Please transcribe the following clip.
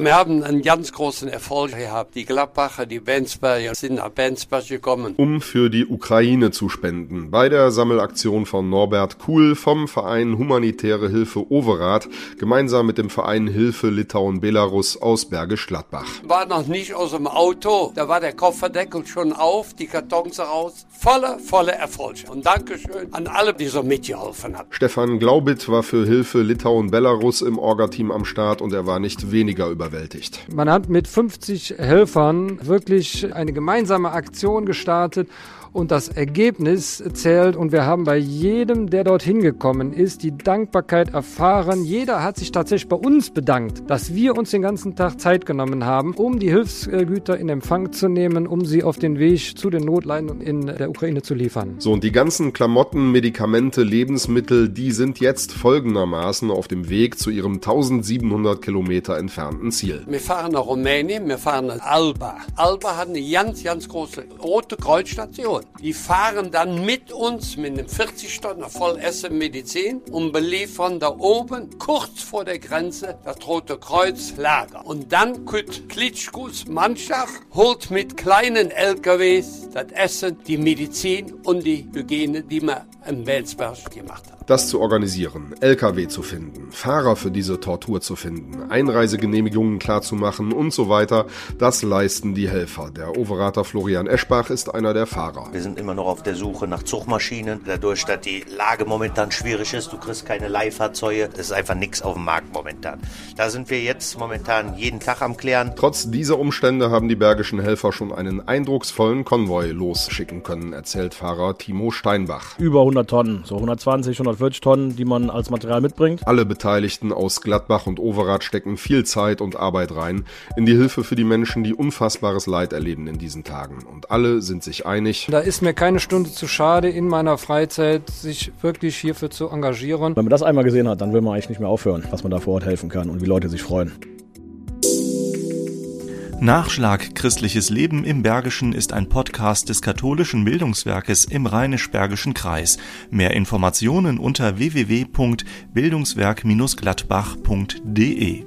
Wir haben einen ganz großen Erfolg gehabt. Die Gladbacher, die Bensberger sind nach Bensberg gekommen. Um für die Ukraine zu spenden. Bei der Sammelaktion von Norbert Kuhl vom Verein Humanitäre Hilfe Overath, gemeinsam mit dem Verein Hilfe Litauen Belarus aus Bergisch Gladbach. War noch nicht aus dem Auto. Da war der Kofferdeckel schon auf, die Kartons raus. Voller, voller Erfolg. Und Dankeschön an alle, die so mitgeholfen haben. Stefan Glaubit war für Hilfe Litauen Belarus im Orga-Team am Start und er war nicht weniger über überwältigt. Man hat mit 50 Helfern wirklich eine gemeinsame Aktion gestartet und das Ergebnis zählt und wir haben bei jedem, der dorthin gekommen ist, die Dankbarkeit erfahren. Jeder hat sich tatsächlich bei uns bedankt, dass wir uns den ganzen Tag Zeit genommen haben, um die Hilfsgüter in Empfang zu nehmen, um sie auf den Weg zu den Notleiden in der Ukraine zu liefern. So und die ganzen Klamotten, Medikamente, Lebensmittel, die sind jetzt folgendermaßen auf dem Weg zu ihrem 1700 Kilometer entfernten Ziel. Wir fahren nach Rumänien, wir fahren nach Alba. Alba hat eine ganz, ganz große rote Kreuzstation. Die fahren dann mit uns mit einem 40 Stunden voll Essen Medizin und beliefern da oben kurz vor der Grenze das Rote Kreuz Lager. Und dann kommt Klitschkos Mannschaft, holt mit kleinen LKWs das Essen, die Medizin und die Hygiene, die man im Welsberg gemacht hat das zu organisieren, LKW zu finden, Fahrer für diese Tortur zu finden, Einreisegenehmigungen klarzumachen und so weiter, das leisten die Helfer. Der Overater Florian Eschbach ist einer der Fahrer. Wir sind immer noch auf der Suche nach Zugmaschinen. Dadurch, dass die Lage momentan schwierig ist, du kriegst keine Leihfahrzeuge, es ist einfach nichts auf dem Markt momentan. Da sind wir jetzt momentan jeden Tag am Klären. Trotz dieser Umstände haben die bergischen Helfer schon einen eindrucksvollen Konvoi losschicken können, erzählt Fahrer Timo Steinbach. Über 100 Tonnen, so 120, 100 140 Tonnen, die man als Material mitbringt. Alle Beteiligten aus Gladbach und Overath stecken viel Zeit und Arbeit rein in die Hilfe für die Menschen, die unfassbares Leid erleben in diesen Tagen. Und alle sind sich einig. Da ist mir keine Stunde zu schade, in meiner Freizeit sich wirklich hierfür zu engagieren. Wenn man das einmal gesehen hat, dann will man eigentlich nicht mehr aufhören, was man da vor Ort helfen kann und wie Leute sich freuen. Nachschlag Christliches Leben im Bergischen ist ein Podcast des katholischen Bildungswerkes im Rheinisch-Bergischen Kreis. Mehr Informationen unter www.bildungswerk-gladbach.de